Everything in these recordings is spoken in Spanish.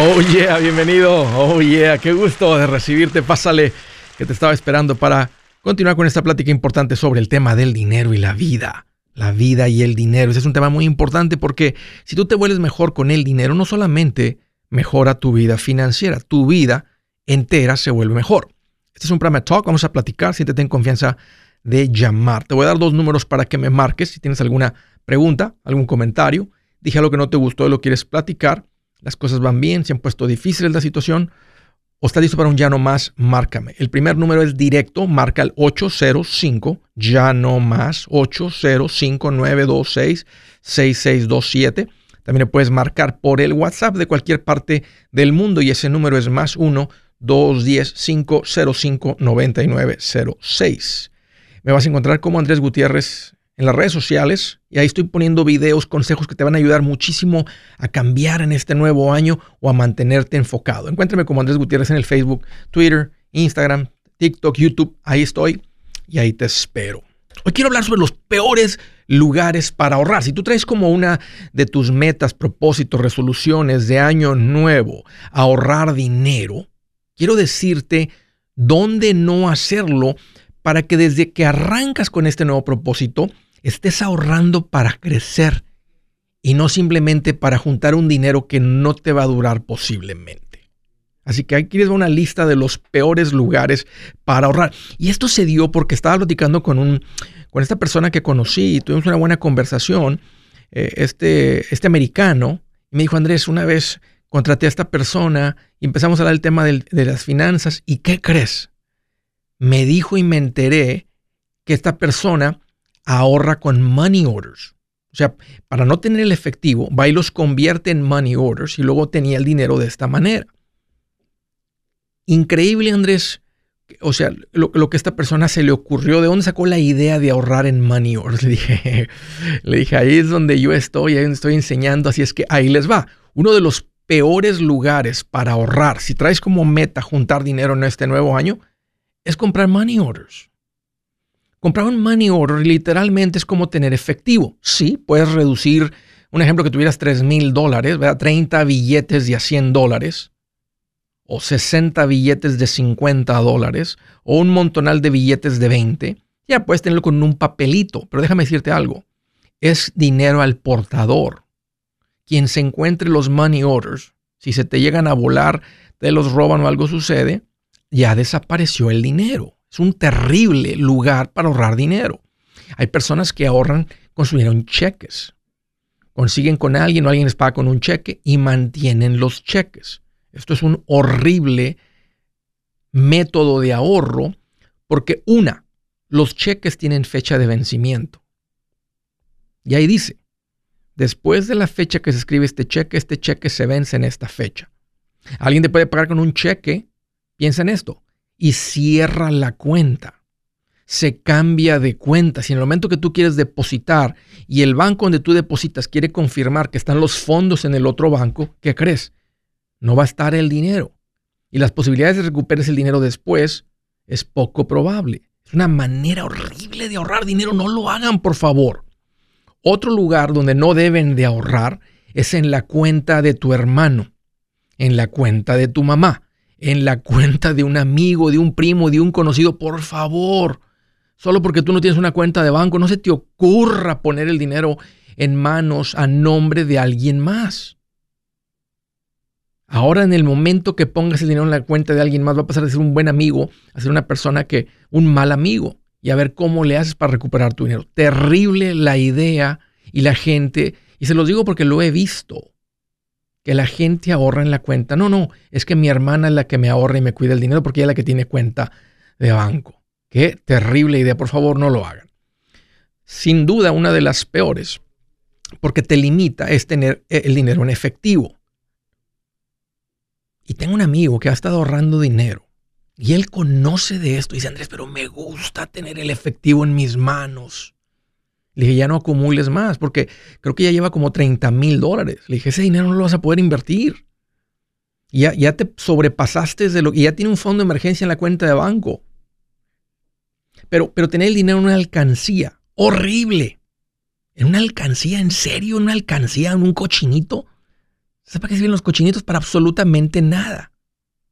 Oh yeah, bienvenido. Oh yeah, qué gusto de recibirte. Pásale, que te estaba esperando para continuar con esta plática importante sobre el tema del dinero y la vida. La vida y el dinero. Ese es un tema muy importante porque si tú te vuelves mejor con el dinero, no solamente mejora tu vida financiera, tu vida entera se vuelve mejor. Este es un programa Talk, vamos a platicar, siéntete en confianza de llamar. Te voy a dar dos números para que me marques si tienes alguna pregunta, algún comentario. Dije algo que no te gustó y lo quieres platicar las cosas van bien, se han puesto difíciles la situación, o está listo para un ya no más, márcame. El primer número es directo, marca el 805, ya no más, 805-926-6627. También puedes marcar por el WhatsApp de cualquier parte del mundo y ese número es más 1-210-505-9906. Me vas a encontrar como Andrés Gutiérrez en las redes sociales y ahí estoy poniendo videos, consejos que te van a ayudar muchísimo a cambiar en este nuevo año o a mantenerte enfocado. Encuéntrame como Andrés Gutiérrez en el Facebook, Twitter, Instagram, TikTok, YouTube. Ahí estoy y ahí te espero. Hoy quiero hablar sobre los peores lugares para ahorrar. Si tú traes como una de tus metas, propósitos, resoluciones de año nuevo, ahorrar dinero, quiero decirte dónde no hacerlo para que desde que arrancas con este nuevo propósito, estés ahorrando para crecer y no simplemente para juntar un dinero que no te va a durar posiblemente. Así que aquí les una lista de los peores lugares para ahorrar. Y esto se dio porque estaba platicando con, un, con esta persona que conocí y tuvimos una buena conversación, eh, este, este americano, y me dijo, Andrés, una vez contraté a esta persona y empezamos a hablar del tema de las finanzas, ¿y qué crees? Me dijo y me enteré que esta persona ahorra con money orders. O sea, para no tener el efectivo, va y los convierte en money orders y luego tenía el dinero de esta manera. Increíble, Andrés. O sea, lo, que esta persona se le ocurrió, ¿de dónde sacó la idea de ahorrar en money orders? Le dije, ahí es donde yo estoy, ahí estoy enseñando, así es que ahí les va. Uno de los peores lugares para ahorrar, si traes como meta juntar dinero en este nuevo año, es comprar money orders. Comprar un money order literalmente es como tener efectivo. Sí, puedes reducir, un ejemplo que tuvieras 3 mil dólares, 30 billetes de a 100 dólares, o 60 billetes de 50 dólares, o un montonal de billetes de 20. Ya puedes tenerlo con un papelito, pero déjame decirte algo. Es dinero al portador. Quien se encuentre los money orders, si se te llegan a volar, te los roban o algo sucede, ya desapareció el dinero. Es un terrible lugar para ahorrar dinero. Hay personas que ahorran construyeron cheques. Consiguen con alguien o alguien les paga con un cheque y mantienen los cheques. Esto es un horrible método de ahorro porque una, los cheques tienen fecha de vencimiento. Y ahí dice, después de la fecha que se escribe este cheque, este cheque se vence en esta fecha. Alguien te puede pagar con un cheque, piensa en esto, y cierra la cuenta. Se cambia de cuenta. Si en el momento que tú quieres depositar y el banco donde tú depositas quiere confirmar que están los fondos en el otro banco, ¿qué crees? No va a estar el dinero. Y las posibilidades de recuperar el dinero después es poco probable. Es una manera horrible de ahorrar dinero. No lo hagan, por favor. Otro lugar donde no deben de ahorrar es en la cuenta de tu hermano, en la cuenta de tu mamá en la cuenta de un amigo, de un primo, de un conocido, por favor. Solo porque tú no tienes una cuenta de banco, no se te ocurra poner el dinero en manos a nombre de alguien más. Ahora en el momento que pongas el dinero en la cuenta de alguien más va a pasar de ser un buen amigo a ser una persona que, un mal amigo. Y a ver cómo le haces para recuperar tu dinero. Terrible la idea y la gente, y se los digo porque lo he visto que la gente ahorra en la cuenta. No, no, es que mi hermana es la que me ahorra y me cuida el dinero porque ella es la que tiene cuenta de banco. Qué terrible idea, por favor no lo hagan. Sin duda una de las peores, porque te limita es tener eh, el dinero en efectivo. Y tengo un amigo que ha estado ahorrando dinero y él conoce de esto y dice, Andrés, pero me gusta tener el efectivo en mis manos. Le dije, ya no acumules más, porque creo que ya lleva como 30 mil dólares. Le dije, ese dinero no lo vas a poder invertir. Ya, ya te sobrepasaste de lo y ya tiene un fondo de emergencia en la cuenta de banco. Pero, pero tener el dinero en una alcancía, horrible. En una alcancía, en serio, en una alcancía, en un cochinito. ¿Sabes para qué sirven los cochinitos? Para absolutamente nada.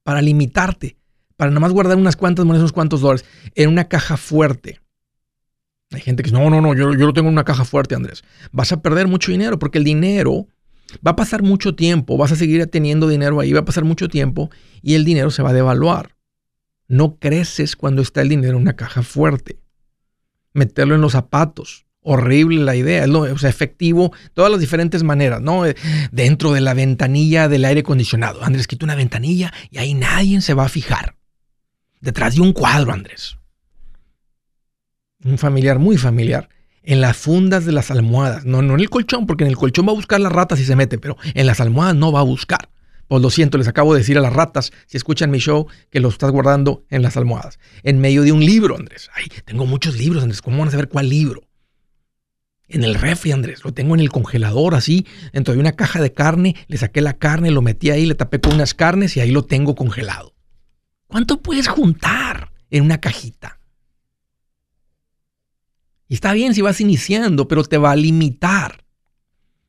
Para limitarte. Para nada más guardar unas cuantas monedas, unos cuantos dólares en una caja fuerte. Hay gente que dice, no, no, no, yo, yo lo tengo en una caja fuerte, Andrés. Vas a perder mucho dinero porque el dinero va a pasar mucho tiempo, vas a seguir teniendo dinero ahí, va a pasar mucho tiempo y el dinero se va a devaluar. No creces cuando está el dinero en una caja fuerte. Meterlo en los zapatos. Horrible la idea, ¿no? o sea, efectivo, todas las diferentes maneras, ¿no? Eh, dentro de la ventanilla del aire acondicionado. Andrés, quita una ventanilla y ahí nadie se va a fijar. Detrás de un cuadro, Andrés. Un familiar muy familiar en las fundas de las almohadas, no, no en el colchón, porque en el colchón va a buscar las ratas si se mete, pero en las almohadas no va a buscar. Pues lo siento, les acabo de decir a las ratas, si escuchan mi show, que lo estás guardando en las almohadas. En medio de un libro, Andrés. Ay, tengo muchos libros, Andrés. ¿Cómo van a saber cuál libro? En el refri, Andrés. Lo tengo en el congelador, así. Dentro de una caja de carne. Le saqué la carne, lo metí ahí, le tapé con unas carnes y ahí lo tengo congelado. ¿Cuánto puedes juntar en una cajita? Y está bien si vas iniciando, pero te va a limitar.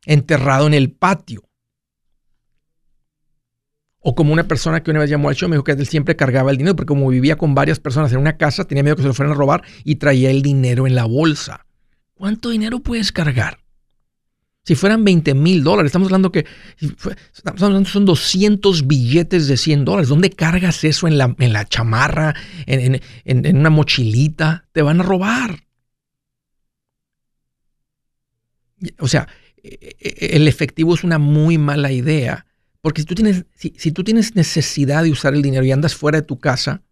Enterrado en el patio. O como una persona que una vez llamó al show, me dijo que él siempre cargaba el dinero, porque como vivía con varias personas en una casa, tenía miedo que se lo fueran a robar y traía el dinero en la bolsa. ¿Cuánto dinero puedes cargar? Si fueran 20 mil dólares, estamos hablando que estamos hablando son 200 billetes de 100 dólares. ¿Dónde cargas eso en la, en la chamarra, en, en una mochilita? Te van a robar. O sea, e, e, el efectivo es una muy mala idea. Porque si tú tienes, si, tú tienes necesidad de usar el dinero y andas fuera de tu casa,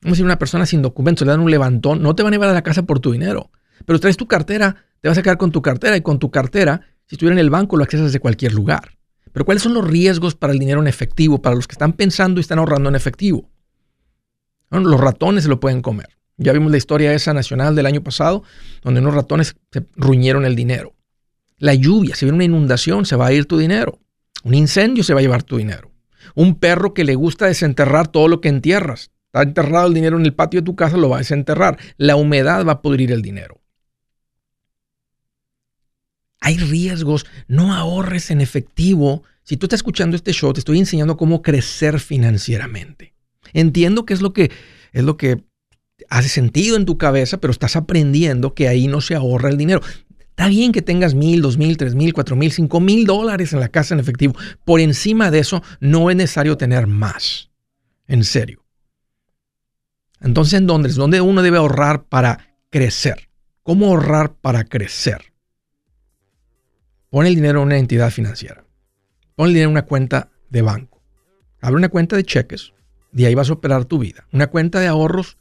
vamos a decir una persona sin documentos, le dan un levantón, no te van a llevar a la casa por tu dinero. Pero traes tu cartera, te vas a quedar con tu cartera y con tu cartera, si estuviera en el banco, lo accesas de cualquier lugar. Pero ¿cuáles son los riesgos para el dinero en efectivo, para los que están pensando y están ahorrando en efectivo? los ratones se lo pueden comer. Ya vimos la historia esa nacional del año pasado, donde unos ratones se ruñeron el dinero. La lluvia, si viene una inundación, se va a ir tu dinero. Un incendio se va a llevar tu dinero. Un perro que le gusta desenterrar todo lo que entierras. Está enterrado el dinero en el patio de tu casa, lo va a desenterrar. La humedad va a pudrir el dinero. Hay riesgos. No ahorres en efectivo. Si tú estás escuchando este show, te estoy enseñando cómo crecer financieramente. Entiendo que es lo que es lo que hace sentido en tu cabeza, pero estás aprendiendo que ahí no se ahorra el dinero. Está bien que tengas mil, dos mil, tres mil, cuatro mil, cinco mil dólares en la casa en efectivo. Por encima de eso, no es necesario tener más. En serio. Entonces, ¿en dónde es donde uno debe ahorrar para crecer? ¿Cómo ahorrar para crecer? Pon el dinero en una entidad financiera. Pon el dinero en una cuenta de banco. Abre una cuenta de cheques. De ahí vas a operar tu vida. Una cuenta de ahorros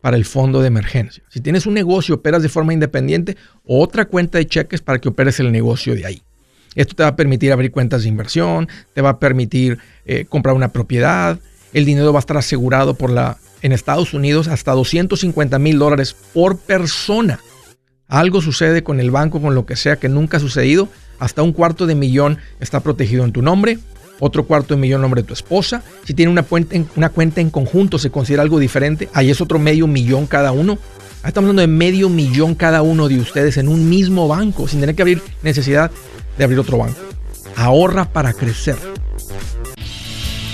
para el fondo de emergencia. Si tienes un negocio, operas de forma independiente, otra cuenta de cheques para que operes el negocio de ahí. Esto te va a permitir abrir cuentas de inversión, te va a permitir eh, comprar una propiedad, el dinero va a estar asegurado por la, en Estados Unidos hasta 250 mil dólares por persona. Algo sucede con el banco, con lo que sea que nunca ha sucedido, hasta un cuarto de millón está protegido en tu nombre otro cuarto de millón en nombre de tu esposa. Si tiene una cuenta, en, una cuenta en conjunto, se considera algo diferente. Ahí es otro medio millón cada uno. Ahí estamos hablando de medio millón cada uno de ustedes en un mismo banco, sin tener que abrir necesidad de abrir otro banco. Ahorra para crecer.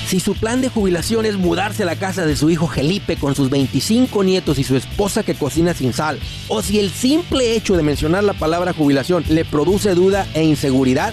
Si su plan de jubilación es mudarse a la casa de su hijo Felipe con sus 25 nietos y su esposa que cocina sin sal, o si el simple hecho de mencionar la palabra jubilación le produce duda e inseguridad,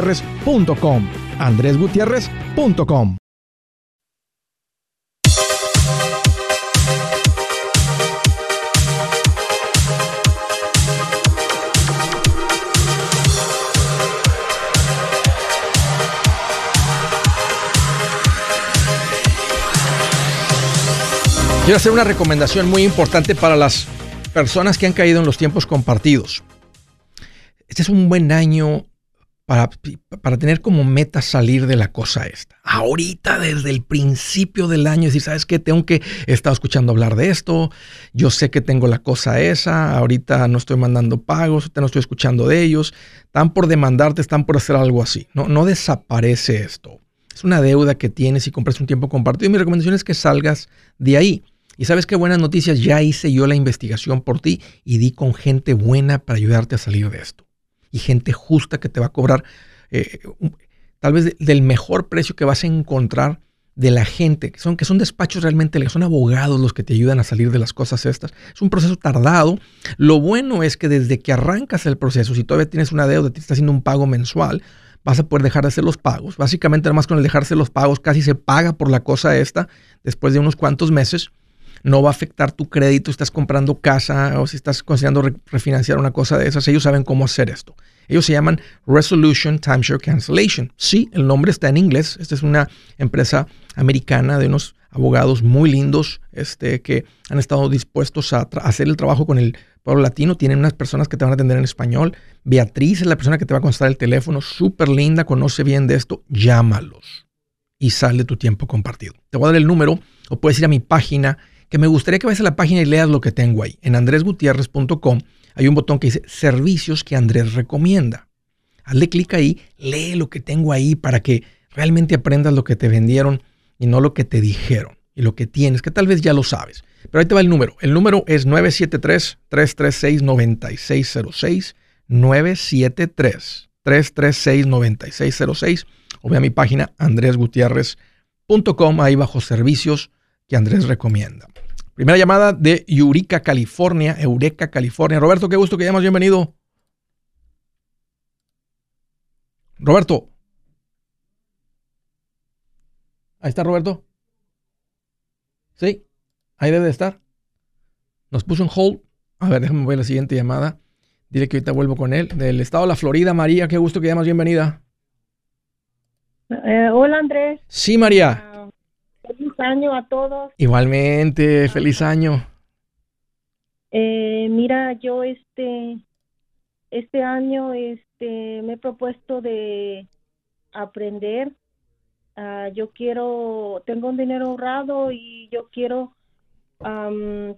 andresgutierrez.com. andresgutierrez.com. Quiero hacer una recomendación muy importante para las personas que han caído en los tiempos compartidos. Este es un buen año para, tener como meta salir de la cosa esta. Ahorita, desde el principio del año, decir, ¿sabes qué? Tengo que, he estado escuchando hablar de esto, yo sé que tengo la cosa esa, ahorita no estoy mandando pagos, no estoy escuchando de ellos, están por demandarte, están por hacer algo así. No, no desaparece esto. Es una deuda que tienes y compras un tiempo compartido. Y mi recomendación es que salgas de ahí. Y sabes qué buenas noticias, ya hice yo la investigación por ti y di con gente buena para ayudarte a salir de esto y gente justa que te va a cobrar eh, tal vez del mejor precio que vas a encontrar de la gente, que son, que son despachos realmente, son abogados los que te ayudan a salir de las cosas estas. Es un proceso tardado. Lo bueno es que desde que arrancas el proceso, si todavía tienes una deuda, te estás haciendo un pago mensual, vas a poder dejar de hacer los pagos. Básicamente, además con el dejarse los pagos, casi se paga por la cosa esta después de unos cuantos meses no va a afectar tu crédito, estás comprando casa o si estás considerando refinanciar una cosa de esas, ellos saben cómo hacer esto. Ellos se llaman Resolution Timeshare Cancellation. Sí, el nombre está en inglés. Esta es una empresa americana de unos abogados muy lindos este, que han estado dispuestos a hacer el trabajo con el pueblo latino. Tienen unas personas que te van a atender en español. Beatriz es la persona que te va a contestar el teléfono. Súper linda, conoce bien de esto. Llámalos y sale tu tiempo compartido. Te voy a dar el número o puedes ir a mi página que me gustaría que vayas a la página y leas lo que tengo ahí. En andresgutierrez.com hay un botón que dice servicios que Andrés recomienda. Hazle clic ahí, lee lo que tengo ahí para que realmente aprendas lo que te vendieron y no lo que te dijeron y lo que tienes, que tal vez ya lo sabes. Pero ahí te va el número. El número es 973-336-9606. 973-336-9606. O ve a mi página andresgutierrez.com, ahí bajo servicios que Andrés recomienda. Primera llamada de Eureka, California. Eureka, California. Roberto, qué gusto que llamas. Bienvenido. Roberto. Ahí está Roberto. Sí, ahí debe de estar. Nos puso en hold. A ver, déjame ver la siguiente llamada. Dile que ahorita vuelvo con él. Del estado de la Florida, María, qué gusto que llamas. Bienvenida. Eh, hola, Andrés. Sí, María. Feliz año a todos. Igualmente, feliz año. Eh, mira, yo este este año este me he propuesto de aprender. Ah, yo quiero, tengo un dinero ahorrado y yo quiero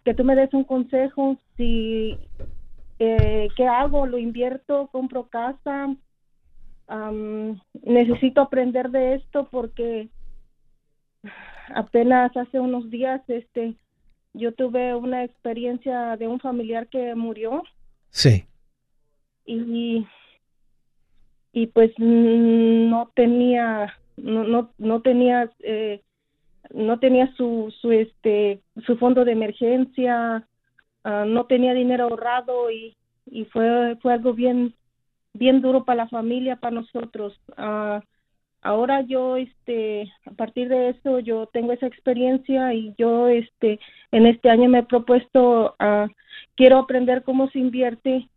que tú me des un consejo si eh, qué hago, lo invierto, compro casa. necesito aprender de esto porque apenas hace unos días este yo tuve una experiencia de un familiar que murió. Sí. Y y pues no tenía no no, no tenía eh, no tenía su su este su fondo de emergencia ah, no tenía dinero ahorrado y, y fue fue algo bien bien duro para la familia para nosotros uh, ahora yo este a partir de eso yo tengo esa experiencia y yo este en este año me he propuesto quiero aprender cómo se invierte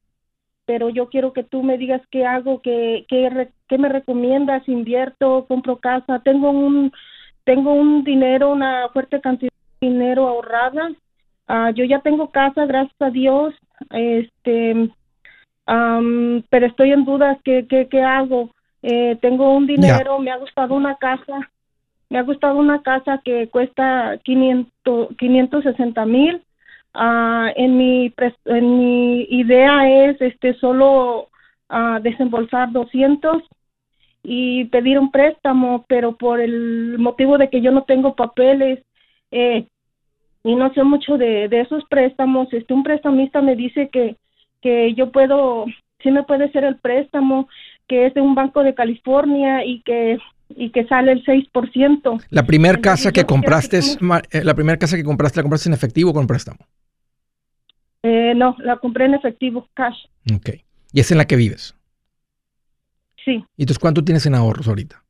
pero yo quiero que tú me digas qué hago qué qué, me recomiendas invierto compro casa tengo un tengo un dinero una fuerte cantidad de dinero ahorrada uh, yo ya tengo casa gracias a Dios este pero estoy en dudas qué qué, qué hago eh, tengo un dinero, me ha gustado una casa, me ha gustado una casa que cuesta 500, 560 mil. Ah, en, mi, en mi idea es este solo uh, desembolsar 200 y pedir un préstamo, pero por el motivo de que yo no tengo papeles eh, y no sé mucho de, de esos préstamos, este un prestamista me dice que, que yo puedo, sí me puede ser el préstamo, que es de un banco de California y que y que sale el 6%. La primera casa que compraste, es, eh, la primera casa que compraste, ¿la compraste en efectivo o con préstamo? Eh, no, la compré en efectivo, cash. Ok. ¿Y es en la que vives? Sí. ¿Y entonces cuánto tienes en ahorros ahorita?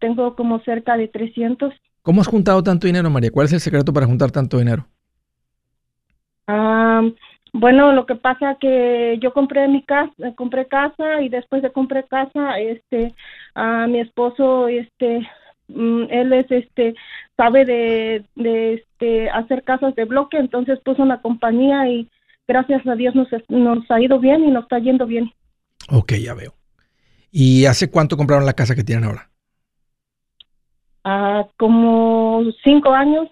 tengo como cerca de 300. ¿Cómo has juntado tanto dinero, María? ¿Cuál es el secreto para juntar tanto dinero? Bueno, lo que pasa que yo compré mi casa, compré casa y después de compré casa, este, a mi esposo, este, mm, él es, este, sabe de, de, este, hacer casas de bloque, entonces puso una compañía y gracias a Dios nos, nos ha ido bien y nos está yendo bien. Ok, ya veo. ¿Y hace cuánto compraron la casa que tienen ahora? Ah, como cinco años.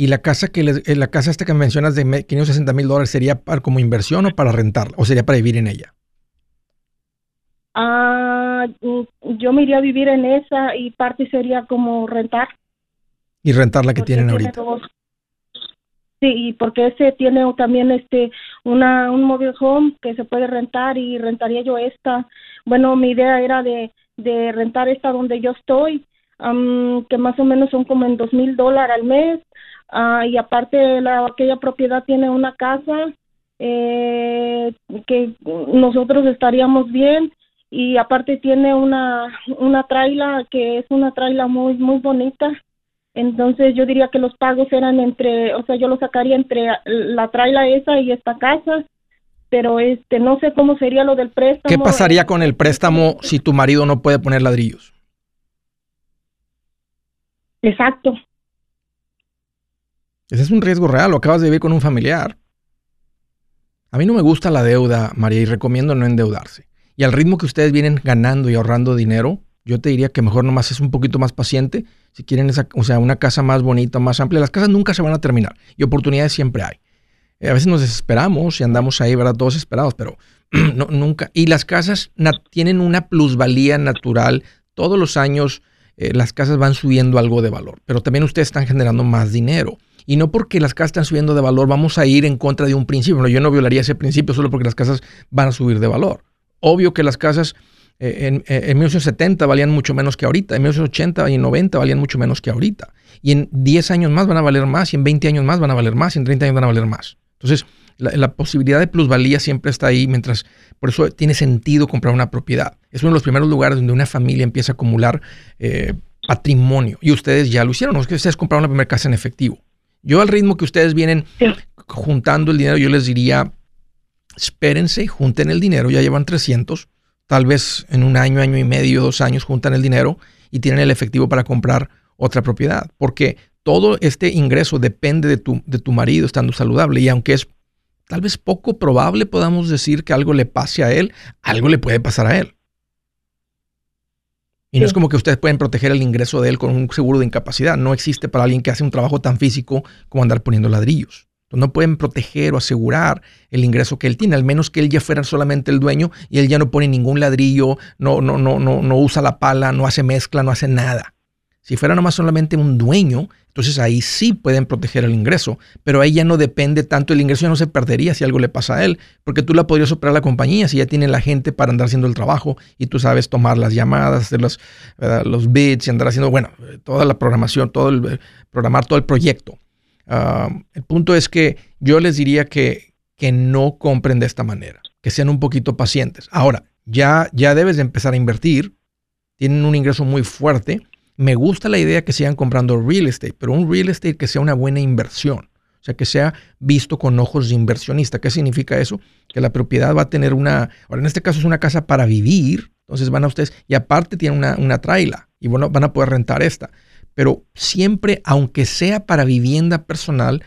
¿Y la casa que les, eh, la casa esta que mencionas de 560 mil dólares sería para, como inversión o para rentarla? ¿O sería para vivir en ella? Ah, yo me iría a vivir en esa y parte sería como rentar. ¿Y rentar la que tienen ahorita? Sí, porque ese tiene también este una un mobile home que se puede rentar y rentaría yo esta. Bueno, mi idea era de, de rentar esta donde yo estoy, que más o menos son como en dos mil dólares al mes. Uh, y aparte la aquella propiedad tiene una casa eh, que nosotros estaríamos bien y aparte tiene una una traila que es una traila muy muy bonita entonces yo diría que los pagos eran entre, o sea, yo lo sacaría entre la traila esa y esta casa, pero este no sé cómo sería lo del préstamo. ¿Qué pasaría con el préstamo si tu marido no puede poner ladrillos? Exacto. Ese es un riesgo real, lo acabas de vivir con un familiar. A mí no me gusta la deuda, María, y recomiendo no endeudarse. Y al ritmo que ustedes vienen ganando y ahorrando dinero, yo te diría que mejor nomás es un poquito más paciente. Si quieren esa, o sea, una casa más bonita, más amplia, las casas nunca se van a terminar y oportunidades siempre hay. Eh, a veces nos desesperamos y andamos ahí, ¿verdad? Todos esperados, pero nunca. Y las casas tienen una plusvalía natural. Todos los años eh, las casas van subiendo algo de valor, pero también ustedes están generando más dinero. Y no porque las casas están subiendo de valor, vamos a ir en contra de un principio. yo no violaría ese principio solo porque las casas van a subir de valor. Obvio que las casas eh, en, eh, en 1970 valían mucho menos que ahorita, en 1980 y en 90 valían mucho menos que ahorita. Y en 10 años más van a valer más, y en 20 años más van a valer más, y en 30 años van a valer más. Entonces, la, posibilidad de plusvalía siempre está ahí, mientras por eso tiene sentido comprar una propiedad. Es uno de los primeros lugares donde una familia empieza a acumular eh, patrimonio. Y ustedes ya lo hicieron, no es que ustedes compraron la primera casa en efectivo. Yo al ritmo que ustedes vienen juntando el dinero, yo les diría, espérense, junten el dinero, ya llevan 300 tal vez en un año, año y medio, dos años juntan el dinero y tienen el efectivo para comprar otra propiedad. Porque todo este ingreso depende de tu, de tu marido estando saludable y aunque es tal vez poco probable podamos decir que algo le pase a él, algo le puede pasar a él. Y no es como que ustedes pueden proteger el ingreso de él con un seguro de incapacidad. No existe para alguien que hace un trabajo tan físico como andar poniendo ladrillos. No pueden proteger o asegurar el ingreso que él tiene, al menos que él ya fuera solamente el dueño y él ya no pone ningún ladrillo, no, no, no, no, no usa la pala, no hace mezcla, no hace nada. Si fuera nomás solamente un dueño, entonces ahí sí pueden proteger el ingreso, pero ahí ya no depende tanto, el ingreso ya no se perdería si algo le pasa a él, porque tú la podrías operar la compañía si ya tiene la gente para andar haciendo el trabajo y tú sabes tomar las llamadas, hacer los, los bits y andar haciendo, bueno, toda la programación, todo el, programar todo el proyecto el punto es que yo les diría que, que no compren de esta manera, que sean un poquito pacientes. Ahora, ya, ya debes de empezar a invertir, tienen un ingreso muy fuerte. Me gusta la idea que sigan comprando real estate, pero un real estate que sea una buena inversión. O sea, que sea visto con ojos de inversionista. ¿Qué significa eso? Que la propiedad va a tener una, ahora en este caso es una casa para vivir, entonces van a ustedes, y aparte tiene una, una traila, y bueno, van a poder rentar esta pero siempre, aunque sea para vivienda personal,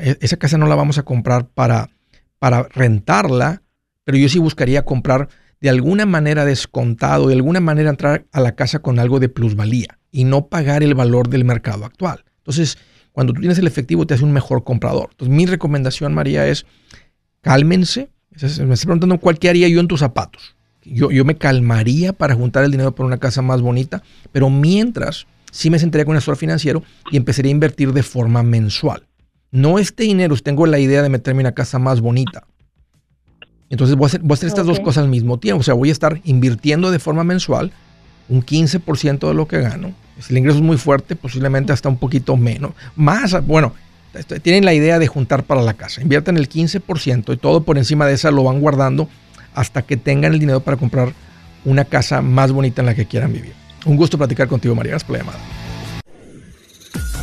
e, esa casa no la vamos a comprar para, para rentarla, pero yo sí buscaría comprar de alguna manera descontado, de alguna manera entrar a la casa con algo de plusvalía y no pagar el valor del mercado actual. Entonces, cuando tú tienes el efectivo, te hace un mejor comprador. Entonces, mi recomendación, María, es cálmense. Me estoy preguntando cuál haría yo en tus zapatos. Yo, yo me calmaría para juntar el dinero para una casa más bonita, pero mientras sí me sentaría con un asesor financiero y empezaría a invertir de forma mensual. No este dinero, tengo la idea de meterme en una casa más bonita. Entonces voy a hacer, voy a hacer estas dos cosas al mismo tiempo. O sea, voy a estar invirtiendo de forma mensual un 15% de lo que gano. Si el ingreso es muy fuerte, posiblemente hasta un poquito menos. Más, bueno, tienen la idea de juntar para la casa. Inviertan el 15% y todo por encima de esa lo van guardando hasta que tengan el dinero para comprar una casa más bonita en la que quieran vivir. Un gusto platicar contigo, María. Gracias por la llamada.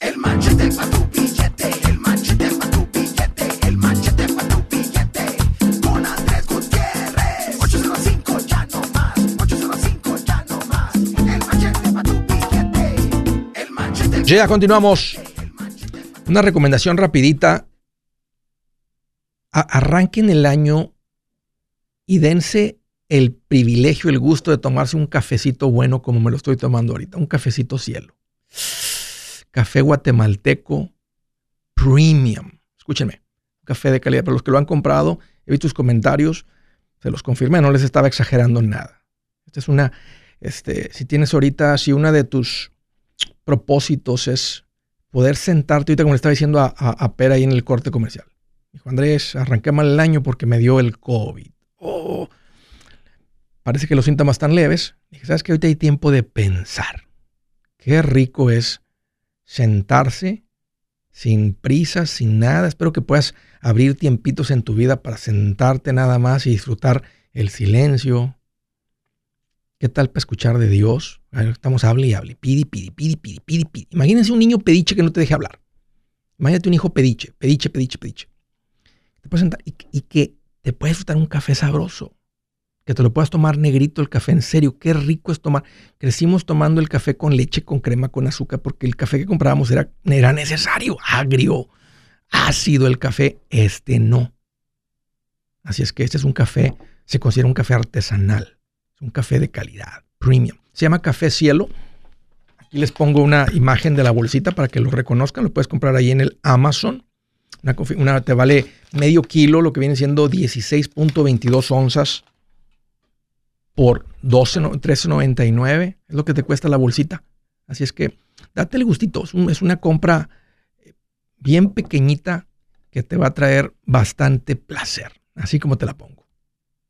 El machete para tu billete, el machete para tu billete, el machete para tu billete. Con Andrés Gutiérrez. 805 ya no más, 805 ya no más. El machete para tu billete, el machete. Ya continuamos. Una recomendación rapidita. arranquen el año y dense el privilegio, el gusto de tomarse un cafecito bueno como me lo estoy tomando ahorita, un cafecito cielo café guatemalteco premium. Escúchenme, café de calidad. Para los que lo han comprado, he visto tus comentarios, se los confirmé, no les estaba exagerando nada. Esta es una, este, si tienes ahorita, si una de tus propósitos es poder sentarte, ahorita como le estaba diciendo a, Pera ahí en el corte comercial. Dijo, Andrés, arranqué mal el año porque me dio el COVID. Oh, parece que los síntomas están leves. Dije, ¿sabes que Ahorita hay tiempo de pensar. Qué rico es sentarse sin prisa, sin nada. Espero que puedas abrir tiempitos en tu vida para sentarte nada más y disfrutar el silencio. ¿Qué tal para escuchar de Dios? Estamos hable y hable, pidi, pidi, pidi, pidi, pidi, pidi. Imagínense un niño pediche que no te deje hablar. Imagínate un hijo pediche, pediche, pediche, pediche. Te puedes sentar y, y que te puedes disfrutar un café sabroso que te lo puedas tomar negrito el café, en serio, qué rico es tomar. Crecimos tomando el café con leche, con crema, con azúcar, porque el café que comprábamos era, era necesario, agrio, ácido el café, este no. Así es que este es un café, se considera un café artesanal, es un café de calidad, premium. Se llama Café Cielo. Aquí les pongo una imagen de la bolsita para que lo reconozcan, lo puedes comprar ahí en el Amazon. Una, te vale medio kilo, lo que viene siendo 16.22 onzas por 12, 13.99. Es lo que te cuesta la bolsita. Así es que date el gustito. Es, una compra eh, bien pequeñita que te va a traer bastante placer. Así como te la pongo.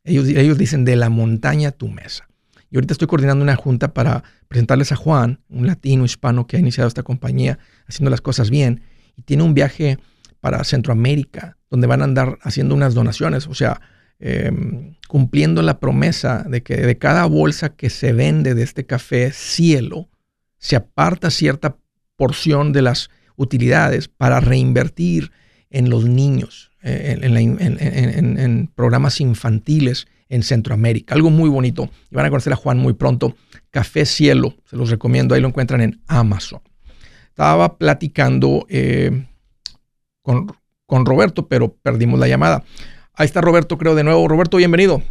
Ellos, ellos dicen de la montaña a tu mesa. Y ahorita estoy coordinando una junta para presentarles a Juan, un latino hispano que ha iniciado esta compañía haciendo las cosas bien. Y tiene un viaje para Centroamérica, donde van a andar haciendo unas donaciones. O sea, Em, cumpliendo la promesa de que de cada bolsa que se vende de este café cielo, se aparta cierta porción de las utilidades para reinvertir en los niños, eh, en, programas infantiles en Centroamérica. Algo muy bonito. Y van a conocer a Juan muy pronto. Café Cielo, se los recomiendo, ahí lo encuentran en Amazon. Estaba platicando eh, con, con Roberto, pero perdimos la llamada. Ahí está Roberto, creo, de nuevo. Roberto, bienvenido.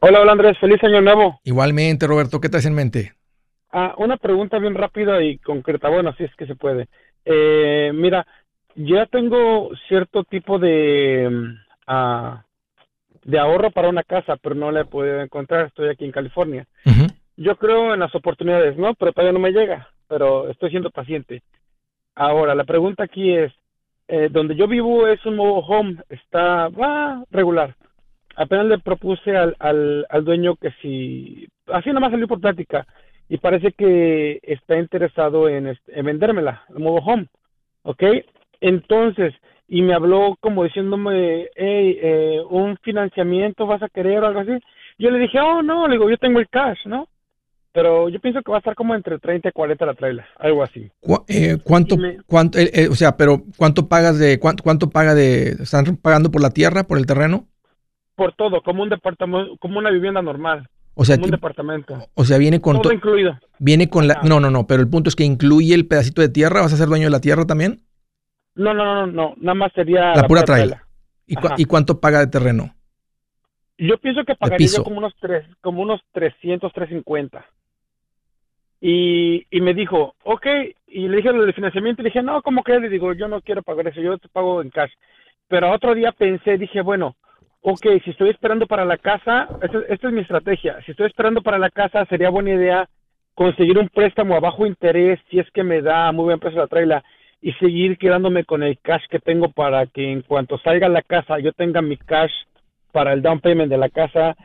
Hola, hola Andrés, feliz año nuevo. Igualmente, Roberto, ¿qué traes en mente? Ah, una pregunta bien rápida y concreta, bueno, si es que se puede. Eh, mira, ya tengo cierto tipo de, ah, de ahorro para una casa, pero no la he podido encontrar. Estoy aquí en California. Yo creo en las oportunidades, ¿no? Pero todavía no me llega, pero estoy siendo paciente. Ahora, la pregunta aquí es, eh, donde yo vivo es un mobile home, está ah, regular. Apenas le propuse al, al, al dueño que si, así nada más salió por plática, y parece que está interesado en, este- en vendérmela, el mobile home, ¿ok? Entonces, y me habló como diciéndome, hey, eh, un financiamiento vas a querer o algo así. Yo le dije, oh, no, le digo, yo tengo el cash, ¿no? Pero yo pienso que va a estar como entre 30 y 40 la trailer, algo así. Cu- eh, ¿Cuánto, cuánto, eh, eh, o sea, pero cuánto pagas de, cuánto, cuánto paga de, están pagando por la tierra, por el terreno? Por todo, como un departamento, como una vivienda normal, O sea, como un departamento. o sea, viene con, Todo to- incluido. viene con la, Ah. no, no, no, pero el punto es que incluye el pedacito de tierra, ¿vas a ser dueño de la tierra también? No, no, no, no, nada más sería La pura trailer. ¿Y, Ajá. y cuánto paga de terreno? Yo pienso que pagaría yo como unos tres, como unos 300, 350. Y, y me dijo, ok, y le dije lo del financiamiento, y le dije, no, ¿cómo que? Le digo, yo no quiero pagar eso, yo te pago en cash. Pero otro día pensé, dije, bueno, ok, si estoy esperando para la casa, esta, esta es mi estrategia, si estoy esperando para la casa, sería buena idea conseguir un préstamo a bajo interés, si es que me da muy buen precio la trailer, y seguir quedándome con el cash que tengo para que en cuanto salga la casa, yo tenga mi cash para el down payment de la casa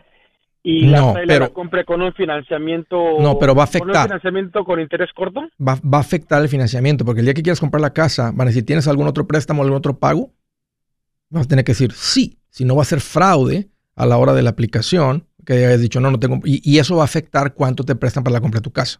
y No, la pero- la compre con un financiamiento No, pero va a con un afectar. financiamiento con interés corto Va, va a afectar el financiamiento, porque el día que quieras comprar la casa, van a decir, ¿tienes algún otro préstamo, algún otro pago? Vas a tener que decir sí, si no va a ser fraude a la hora de la aplicación, que hayas dicho, no, no tengo, y, y eso va a afectar cuánto te prestan para la compra de tu casa.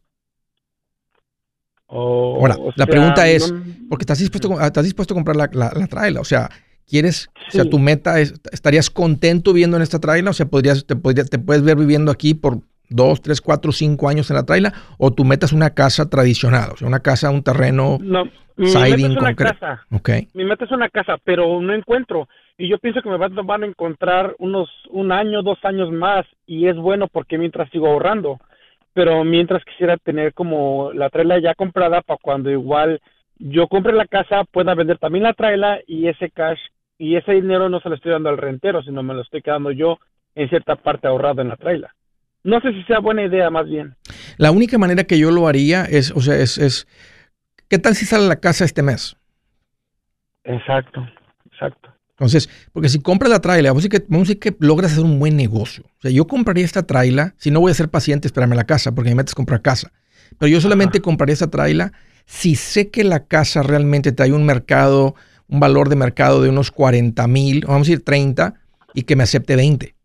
O- Ahora, o la pregunta es, no- Porque estás dispuesto, a- estás dispuesto a comprar la, la, la trailer, o sea, ¿quieres, o sea, tu meta es, estarías contento viviendo en esta trailer? O sea, podrías, te, podría- te puedes ver viviendo aquí por dos, tres, cuatro, cinco años en la trailer, o tu meta es una casa tradicional, o sea, una casa, un terreno, no, mi meta siding es una casa. ok. mi meta es una casa pero no encuentro. Y yo pienso que me van, van a encontrar unos un año dos años más y es bueno porque mientras sigo ahorrando. Pero mientras quisiera tener como la trailer ya comprada para cuando igual yo compre la casa pueda vender también la trailer y ese cash y ese dinero no se lo estoy dando al rentero sino me lo estoy quedando yo en cierta parte ahorrado en la trailer no sé si sea buena idea más bien La única manera que yo lo haría es, o sea, es, es ¿qué tal si sale la casa este mes? exacto exacto Entonces, porque si compras la trailer, vamos a, decir que, vamos a decir que logras hacer un buen negocio. O sea, yo compraría esta trailer, si no voy a ser paciente, esperarme la casa, porque mi meta es comprar casa. Pero yo solamente compraría esta trailer si sé que la casa realmente trae un mercado, un valor de mercado de unos 40 mil, vamos a decir 30, y que me acepte 20.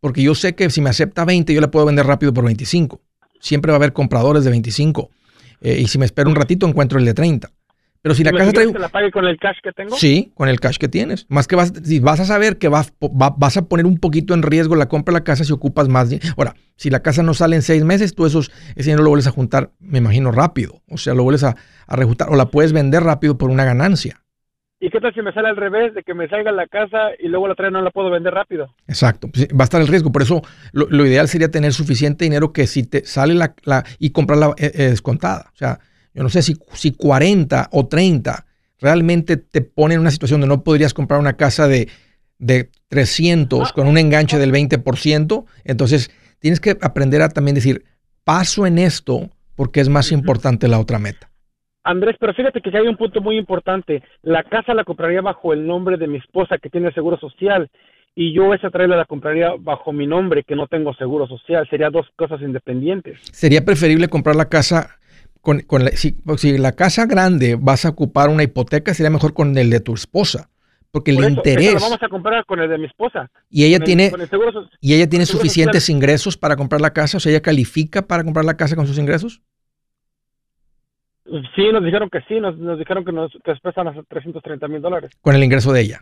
Porque yo sé que si me acepta 20, yo la puedo vender rápido por 25. Siempre va a haber compradores de 25. Eh, y si me espero un ratito, encuentro el de 30. Pero si la casa trae... ¿Imaginas que la pague con el cash que tengo Sí, con el cash que tienes. Más que vas, si vas a saber que vas, va- vas a poner un poquito en riesgo la compra de la casa si ocupas más. di- Ahora, si la casa no sale en seis meses, tú esos, ese dinero lo vuelves a juntar, me imagino, rápido. O sea, lo vuelves a, a rejuntar o la puedes vender rápido por una ganancia. ¿Y qué tal si me sale al revés, de que me salga la casa y luego la trailer no la puedo vender rápido? Exacto. Pues, va a estar el riesgo. Por eso lo, lo ideal sería tener suficiente dinero que si te sale la, la- y comprarla eh, eh, descontada. O sea, yo no sé si, si 40 o 30 realmente te pone en una situación donde no podrías comprar una casa de, de 300 con un enganche del 20%. Entonces, tienes que aprender a también decir, paso en esto porque es más importante la otra meta. Andrés, pero fíjate que hay un punto muy importante. La casa la compraría bajo el nombre de mi esposa que tiene seguro social y yo esa trailer la compraría bajo mi nombre que no tengo seguro social. Serían dos cosas independientes. Sería preferible comprar la casa con, con la, si, si la casa grande vas a ocupar una hipoteca, sería mejor con el de tu esposa. Porque el eso, interés la vamos a comprar con el de mi esposa. y ella el- tiene el seguro y ella tiene suficientes social. ingresos para comprar la casa, o sea, ella califica para comprar la casa con sus ingresos. Sí, nos dijeron que sí, nos, nos dijeron que nos que nos prestan hasta 330 mil dólares. Con el ingreso de ella.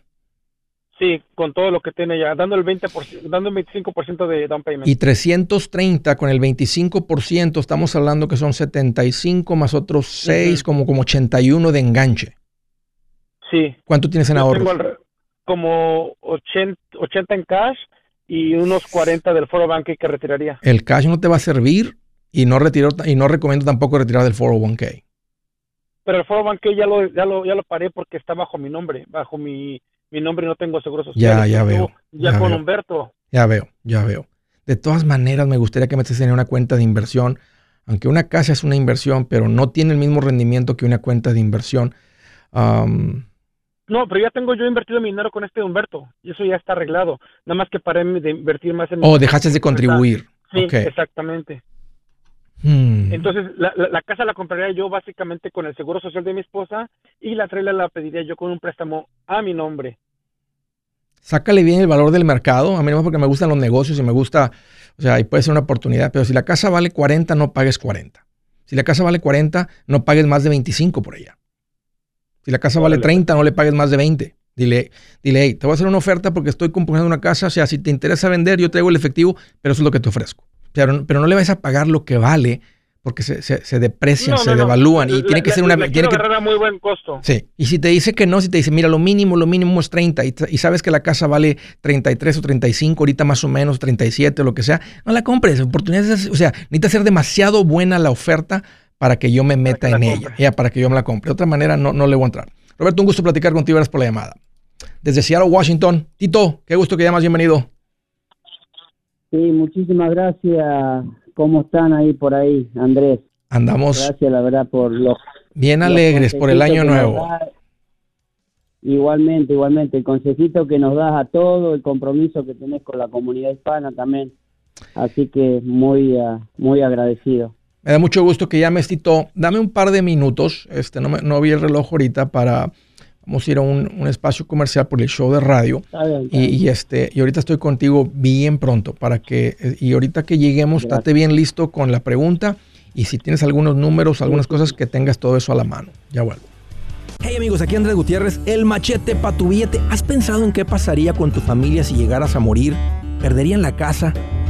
Sí, con todo lo que tiene ya, dando el 20%, dando el 25% de down payment. Y 330 con el 25%, estamos hablando que son 75 más otros 6, Ujú. como, como 81 de enganche. sí. ¿Cuánto tienes en Yo ahorros? tengo como 80, 80 en cash y unos 40 del foro banque que retiraría. El cash no te va a servir y no retiro, y no recomiendo tampoco retirar del 401k. Pero el foro banque ya lo, ya lo, ya lo paré porque está bajo mi nombre, bajo mi, mi nombre y no tengo seguro social. Ya, ya veo. Ya, ya con veo. Humberto. Ya veo, ya veo. De todas maneras, me gustaría que metes en una cuenta de inversión, aunque una casa es una inversión, pero no tiene el mismo rendimiento que una cuenta de inversión. No, pero ya tengo yo invertido mi dinero con este Humberto y eso ya está arreglado. Nada más que paré de invertir más en... oh, dejaste de contribuir. Sí, exactamente. Hmm. Entonces, la, la, la casa la compraría yo básicamente con el seguro social de mi esposa y la trailer la pediría yo con un préstamo a mi nombre. Sácale bien el valor del mercado. A mí no porque me gustan los negocios y me gusta, o sea, y puede ser una oportunidad, pero si la casa vale 40, no pagues 40. Si la casa vale 40, no pagues más de 25 por ella. Si la casa vale Órale. 30, no le pagues más de 20. Dile, dile, hey, te voy a hacer una oferta porque estoy comprando una casa. O sea, si te interesa vender, yo traigo el efectivo, pero eso es lo que te ofrezco. Pero, pero no le vas a pagar lo que vale porque se, se, se deprecian, No, se no, no. devalúan y La- tiene que la- ser una... la tiene que- a muy buen costo. Sí, y si te dice que no, si te dice, mira, lo mínimo, lo mínimo es 30 y, sabes que la casa vale 33 o 35, ahorita más o menos 37 o lo que sea, no la compres. Oportunidades, o sea, necesita ser demasiado buena la oferta para que yo me meta en ella, ya, para que yo me la compre. De otra manera, no, no le voy a entrar. Roberto, un gusto platicar contigo, gracias por la llamada. Desde Seattle, Washington. Tito, qué gusto que llamas, bienvenido. Sí, muchísimas gracias. ¿Cómo están ahí por ahí, Andrés? Andamos Gracias, la verdad, por los... bien los alegres por el año nuevo. Igualmente, igualmente. El consejito que nos das a todo, el compromiso que tenés con la comunidad hispana también. Así que muy, ah, muy agradecido. Me da mucho gusto que llames, Tito. Dame un par de minutos. Este, no, me- no vi el reloj ahorita para... Vamos a ir a un, un espacio comercial por el show de radio. Está bien, está Y, bien. y, este, y ahorita estoy contigo bien pronto para que, eh, y ahorita que lleguemos, Gracias. estate bien listo con la pregunta y si tienes algunos números, algunas cosas, que tengas todo eso a la mano. Ya vuelvo. Hey amigos, aquí Andrés Gutiérrez, el machete para tu billete. ¿Has pensado en qué pasaría con tu familia si llegaras a morir? ¿Perderían la casa?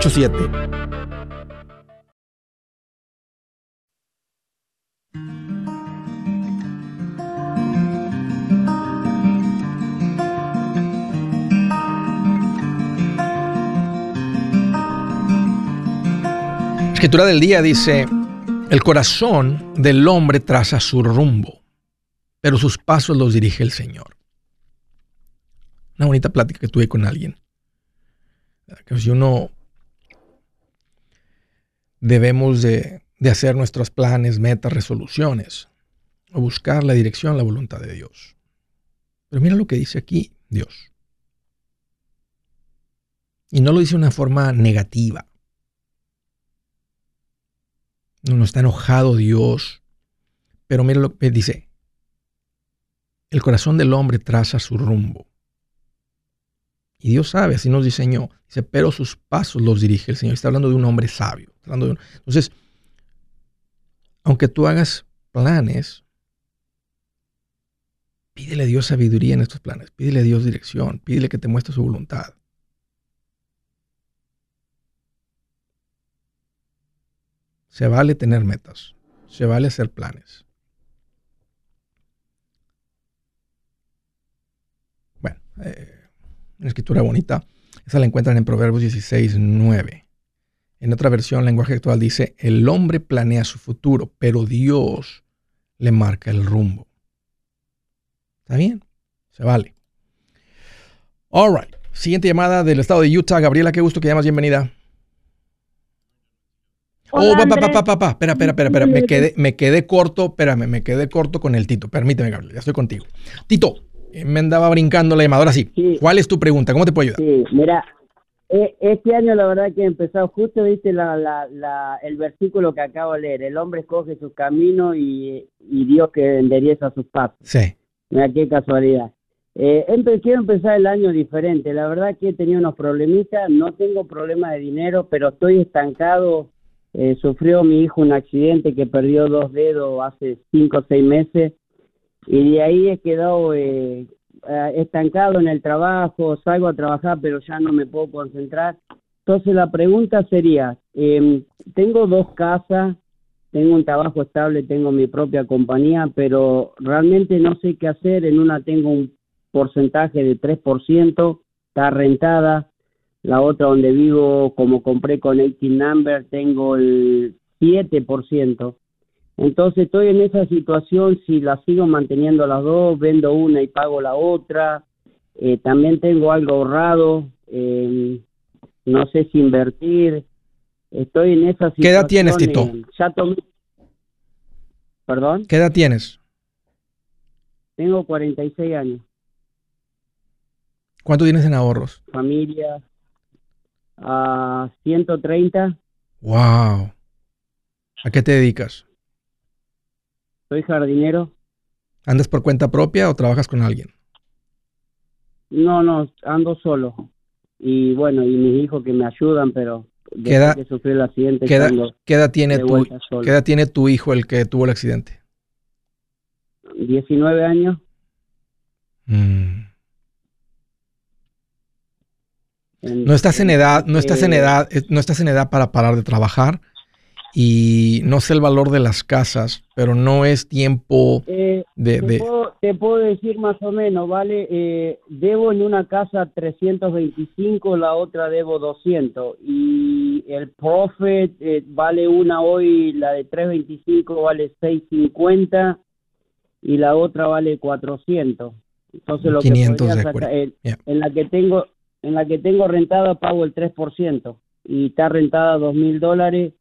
8887 844 748 8887 Escritura del día dice, el corazón del hombre traza su rumbo, pero sus pasos los dirige el Señor. Una bonita plática que tuve con alguien. Si uno debemos de, de hacer nuestros planes, metas, resoluciones, o buscar la dirección, la voluntad de Dios. Pero mira lo que dice aquí Dios. Y no lo dice de una forma negativa. No, no está enojado Dios. Pero mira lo que dice. El corazón del hombre traza su rumbo. Y Dios sabe, así nos diseñó. Dice, pero sus pasos los dirige el Señor. Está hablando de un hombre sabio. Entonces, aunque tú hagas planes, pídele a Dios sabiduría en estos planes. Pídele a Dios dirección. Pídele que te muestre su voluntad. Se vale tener metas. Se vale hacer planes. Bueno, eh, una escritura bonita. Esa la encuentran en Proverbios 16, 9. En otra versión, lenguaje actual dice, el hombre planea su futuro, pero Dios le marca el rumbo. ¿Está bien? Se vale. All right. Siguiente llamada del estado de Utah. Gabriela, qué gusto que llamas. Bienvenida. Oh, Hola, pa, pa, pa, pa. Espera, espera, espera, espera. Me quedé, me quedé corto. Espérame, me quedé corto con el Tito. Permíteme, Gabriel. Ya estoy contigo. Tito, eh, me andaba brincando la llamada. Ahora sí. Sí. ¿Cuál es tu pregunta? ¿Cómo te puedo ayudar? Sí, mira, este año la verdad que he empezado justo, viste, la, la, la, el versículo que acabo de leer. El hombre escoge su camino y, y Dios que endereza sus pasos. Sí. Mira qué casualidad. Eh, quiero empezar el año diferente. La verdad que he tenido unos problemitas. No tengo problema de dinero, pero estoy estancado. Eh, sufrió mi hijo un accidente que perdió dos dedos hace cinco o seis meses. Y de ahí he quedado eh, eh, estancado en el trabajo, salgo a trabajar pero ya no me puedo concentrar. Entonces la pregunta sería, eh, tengo dos casas, tengo un trabajo estable, tengo mi propia compañía, pero realmente no sé qué hacer. En una tengo un porcentaje de 3%, está rentada. La otra donde vivo, como compré con 18 Number, tengo el 7%. Entonces estoy en esa situación, si la sigo manteniendo las dos, vendo una y pago la otra. Eh, también tengo algo ahorrado, eh, no sé si invertir. Estoy en esa situación. ¿Qué edad tienes, Tito? Eh, ya ¿Perdón? ¿Qué edad tienes? Tengo 46 años. ¿Cuánto tienes en ahorros? Familia, a 130. ¡Wow! ¿A qué te dedicas? Soy jardinero. ¿Andas por cuenta propia o trabajas con alguien? No, no, ando solo. Y bueno, y mis hijos que me ayudan, pero ¿Qué edad, que sufrí el accidente. ¿qué edad, tiene tu, ¿Qué edad tiene tu hijo el que tuvo el accidente? 19 años. Mm. no estás en edad, no estás en edad, eh, no estás en edad para parar de trabajar y no sé el valor de las casas, pero no es tiempo eh, de... Te, Puedo, te, puedo, decir más o menos, ¿vale? Eh, debo en una casa 325, la otra debo 200 y el Profit eh, vale una hoy, la de 325 vale 650 y la otra vale 400. Entonces lo 500 que sacar, en la que tengo en la que tengo rentada pago el 3% y está rentada dos mil dólares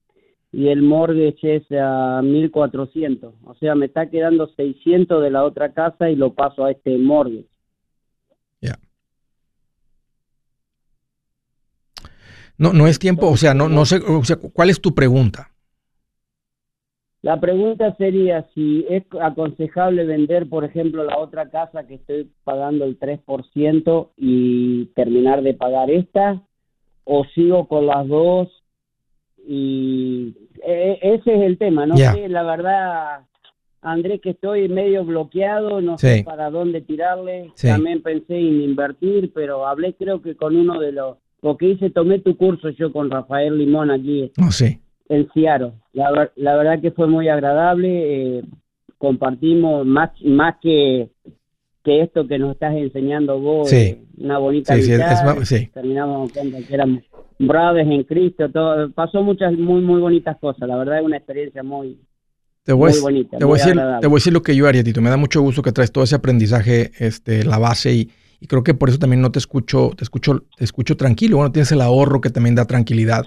y el mortgage es a 1400. O sea, me está quedando 600 de la otra casa y lo paso a este mortgage. Ya. No, no es tiempo, o sea, no, no sé, o sea, ¿cuál es tu pregunta? La pregunta sería si es aconsejable vender, por ejemplo, la otra casa que estoy pagando el 3% y terminar de pagar esta, o sigo con las dos y e, e, ese es el tema, no sé, la verdad, Andrés, que estoy medio bloqueado, no sé para dónde tirarle, también pensé en invertir, pero hablé creo que con uno de los, porque hice, tomé tu curso yo con Rafael Limón aquí oh, sí. en Ciaro, la, la, verdad que fue muy agradable, eh, compartimos más, más que que esto que nos estás enseñando vos, eh, una bonita sí, sí, terminamos con que éramos brothers en Cristo, todo, pasó muchas muy muy bonitas cosas, la verdad es una experiencia muy, te voy, muy bonita. Te voy, a decir, te voy a decir lo que yo haría, Tito, me da mucho gusto que traes todo ese aprendizaje, este, la base y, y creo que por eso también no te escucho, te escucho, te escucho tranquilo, bueno, tienes el ahorro que también da tranquilidad.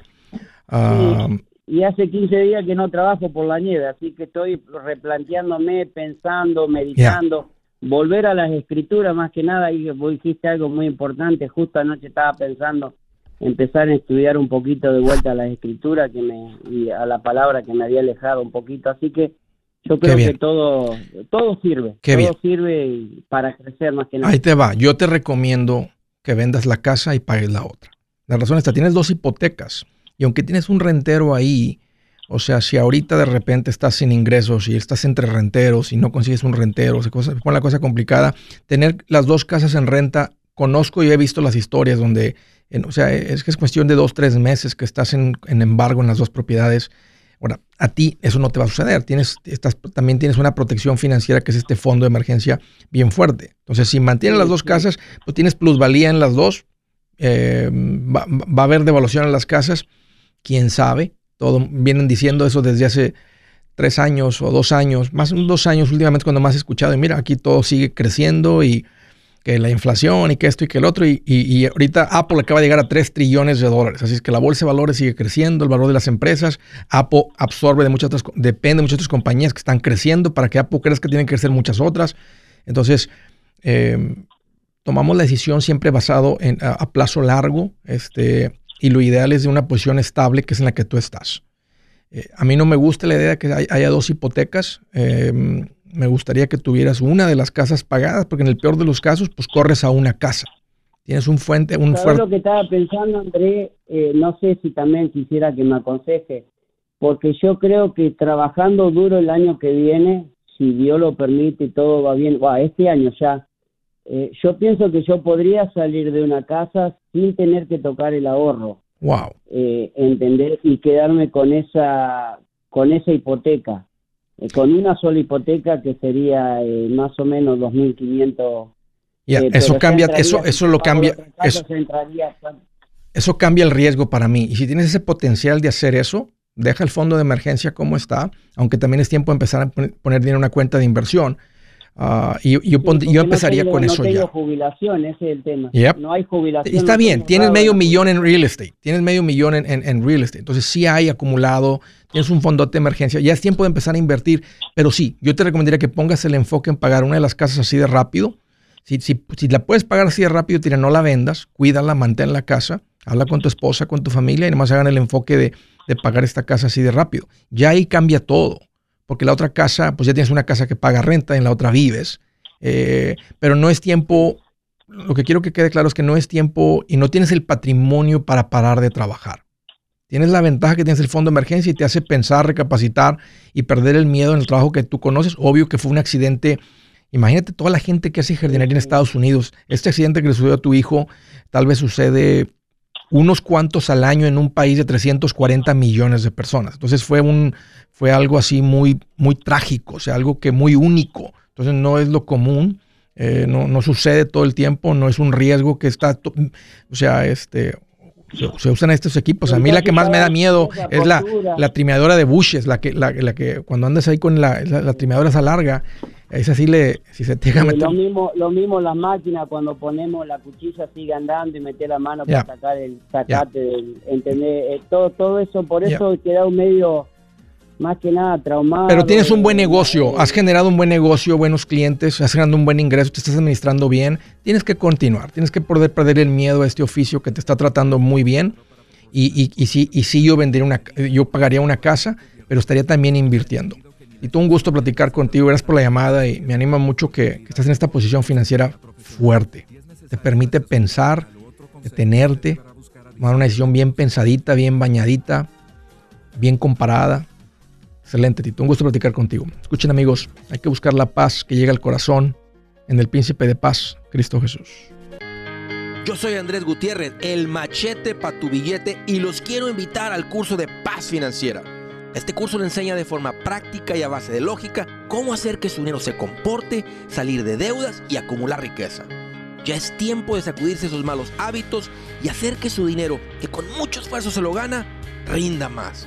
y hace 15 días que no trabajo por la nieve, así que estoy replanteándome, pensando, meditando. Volver a las escrituras más que nada, y vos dijiste algo muy importante, justo anoche estaba pensando empezar a estudiar un poquito de vuelta a las escrituras que me, y a la palabra que me había alejado un poquito, así que yo creo que todo, todo sirve, todo sirve para crecer más que nada. Ahí te va, yo te recomiendo que vendas la casa y pagues la otra. La razón está, tienes dos hipotecas y aunque tienes un rentero ahí, o sea, si ahorita de repente estás sin ingresos y estás entre renteros y no consigues un rentero, se pone la cosa complicada, tener las dos casas en renta, conozco y he visto las historias donde, o sea, es que es cuestión de dos, tres meses que estás en, embargo en las dos propiedades. Ahora, a ti eso no te va a suceder. Tienes, estás, también tienes una protección financiera que es este fondo de emergencia bien fuerte. Entonces, si mantienes las dos casas, pues tienes plusvalía en las dos. Eh, va, va, a haber devaluación en las casas. Quién sabe vienen diciendo eso desde hace tres años o dos años, más dos años últimamente cuando más he escuchado, y mira, aquí todo sigue creciendo y que la inflación y que esto y que el otro, y, ahorita Apple acaba de llegar a 3 trillones de dólares, así es que la bolsa de valores sigue creciendo, el valor de las empresas, Apple absorbe de muchas otras, depende de muchas otras compañías que están creciendo para que Apple crezca, tienen que crecer muchas otras, entonces, eh, tomamos la decisión siempre basado en, a, plazo largo, este, y lo ideal es de una posición estable que es en la que tú estás. Eh, a mí no me gusta la idea de que haya dos hipotecas. Em, me gustaría que tuvieras una de las casas pagadas, porque en el peor de los casos, pues corres a una casa. Tienes un fuente, un fuerte. lo que estaba pensando, André? Eh, no sé si también quisiera que me aconseje, porque yo creo que trabajando duro el año que viene, si Dios lo permite y todo va bien, este año ya, eh, yo pienso que yo podría salir de una casa sin tener que tocar el ahorro. Wow. Eh, entender y quedarme con esa con esa hipoteca, con una sola hipoteca que sería eh, más o menos 2.500. Ya, eso cambia, eso eso lo cambia. Eso, eso cambia el riesgo para mí. Y si tienes ese potencial de hacer eso, deja el fondo de emergencia como está, aunque también es tiempo de empezar a poner dinero en una cuenta de inversión. Uh, y, yo, yo empezaría con eso ya. jubilación, ese es el tema. No hay jubilación. Está bien, tienes medio millón en real estate, tienes medio millón en, en, real estate, entonces sí hay acumulado, tienes un fondo de emergencia, ya es tiempo de empezar a invertir, pero sí, yo te recomendaría que pongas el enfoque en pagar una de las casas así de rápido. Si, si, si la puedes pagar así de rápido, tira, no la vendas, cuídala, mantén la casa, habla con tu esposa, con tu familia y nomás hagan el enfoque de de pagar esta casa así de rápido. Ya ahí cambia todo, porque la otra casa, pues ya tienes una casa que paga renta, en la otra vives, eh, pero no es tiempo, lo que quiero que quede claro es que no es tiempo y no tienes el patrimonio para parar de trabajar. Tienes la ventaja que tienes el fondo de emergencia y te hace pensar, recapacitar y perder el miedo en el trabajo que tú conoces. Obvio que fue un accidente. Imagínate toda la gente que hace jardinería en Estados Unidos. Este accidente que le sucedió a tu hijo tal vez sucede unos cuantos al año en un país de 340 millones de personas. Entonces fue un fue algo así muy muy trágico, o sea, algo que muy único. Entonces no es lo común, eh, no, no, sucede todo el tiempo, no es un riesgo que está, o sea, este se, usan estos equipos. A mí la que más me da miedo es la, la trimeadora de bushes, la que, la, la que cuando andas ahí con la, la, la trimeadora esa larga, esa sí le, si se te Lo mismo, lo mismo las máquinas cuando ponemos la cuchilla sigue andando y meter la mano para sacar el sacate, entender, eh, todo, todo eso, por eso queda un medio más que nada traumado. Pero tienes un buen negocio, has generado un buen negocio, buenos clientes, has generado un buen ingreso, te estás administrando bien, tienes que continuar, tienes que poder perder el miedo a este oficio que te está tratando muy bien. Y, y, y sí, y sí yo vendría una, yo pagaría una casa, pero estaría también invirtiendo. Y todo un gusto platicar contigo. Gracias por la llamada y me anima mucho que, estás en esta posición financiera fuerte. Te permite pensar, detenerte, tomar una decisión bien pensadita, bien bañadita, bien comparada. Excelente, Tito. Un gusto platicar contigo. Escuchen, amigos, hay que buscar la paz que llega al corazón en el Príncipe de Paz, Cristo Jesús. Yo soy Andrés Gutiérrez, el machete para tu billete, y los quiero invitar al curso de paz financiera. Este curso le enseña de forma práctica y a base de lógica cómo hacer que su dinero se comporte, salir de deudas y acumular riqueza. Ya es tiempo de sacudirse esos malos hábitos y hacer que su dinero, que con mucho esfuerzo se lo gana, rinda más.